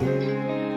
Ge